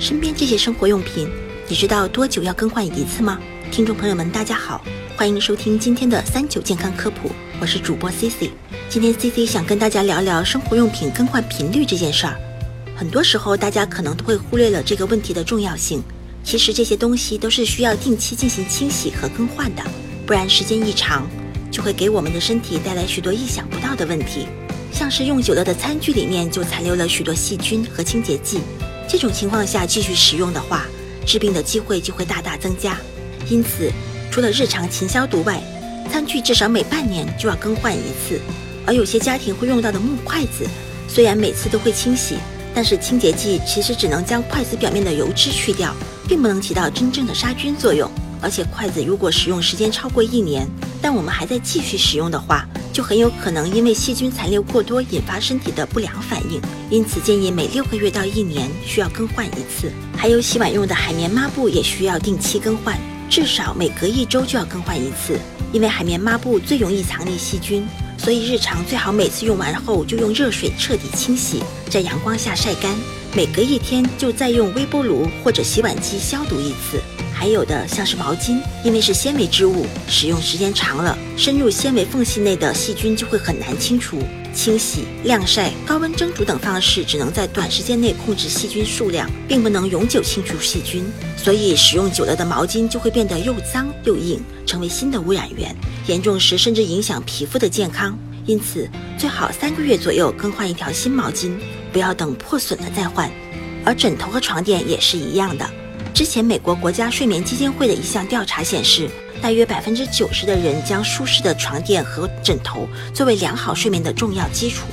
身边这些生活用品，你知道多久要更换一次吗？听众朋友们，大家好，欢迎收听今天的三九健康科普，我是主播 C C。今天 C C 想跟大家聊聊生活用品更换频率这件事儿。很多时候，大家可能都会忽略了这个问题的重要性。其实这些东西都是需要定期进行清洗和更换的，不然时间一长，就会给我们的身体带来许多意想不到的问题。像是用久了的餐具里面就残留了许多细菌和清洁剂，这种情况下继续使用的话，治病的机会就会大大增加。因此，除了日常勤消毒外，餐具至少每半年就要更换一次。而有些家庭会用到的木筷子，虽然每次都会清洗，但是清洁剂其实只能将筷子表面的油脂去掉，并不能起到真正的杀菌作用。而且筷子如果使用时间超过一年，但我们还在继续使用的话，就很有可能因为细菌残留过多引发身体的不良反应，因此建议每六个月到一年需要更换一次。还有洗碗用的海绵抹布也需要定期更换，至少每隔一周就要更换一次，因为海绵抹布最容易藏匿细菌，所以日常最好每次用完后就用热水彻底清洗，在阳光下晒干，每隔一天就再用微波炉或者洗碗机消毒一次。还有的像是毛巾，因为是纤维织物，使用时间长了，深入纤维缝隙内的细菌就会很难清除。清洗、晾晒、高温蒸煮等方式只能在短时间内控制细菌数量，并不能永久清除细菌。所以使用久了的毛巾就会变得又脏又硬，成为新的污染源。严重时甚至影响皮肤的健康。因此，最好三个月左右更换一条新毛巾，不要等破损了再换。而枕头和床垫也是一样的。之前，美国国家睡眠基金会的一项调查显示，大约百分之九十的人将舒适的床垫和枕头作为良好睡眠的重要基础。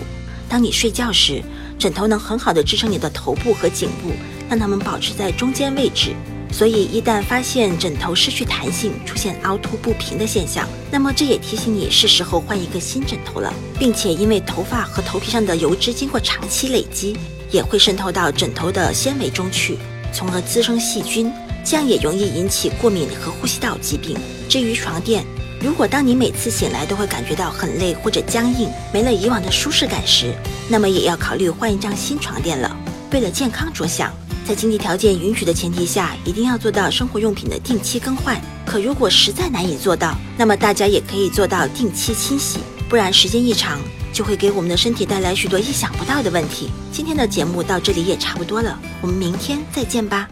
当你睡觉时，枕头能很好的支撑你的头部和颈部，让它们保持在中间位置。所以，一旦发现枕头失去弹性，出现凹凸不平的现象，那么这也提醒你是时候换一个新枕头了。并且，因为头发和头皮上的油脂经过长期累积，也会渗透到枕头的纤维中去。从而滋生细菌，这样也容易引起过敏和呼吸道疾病。至于床垫，如果当你每次醒来都会感觉到很累或者僵硬，没了以往的舒适感时，那么也要考虑换一张新床垫了。为了健康着想，在经济条件允许的前提下，一定要做到生活用品的定期更换。可如果实在难以做到，那么大家也可以做到定期清洗，不然时间一长。就会给我们的身体带来许多意想不到的问题。今天的节目到这里也差不多了，我们明天再见吧。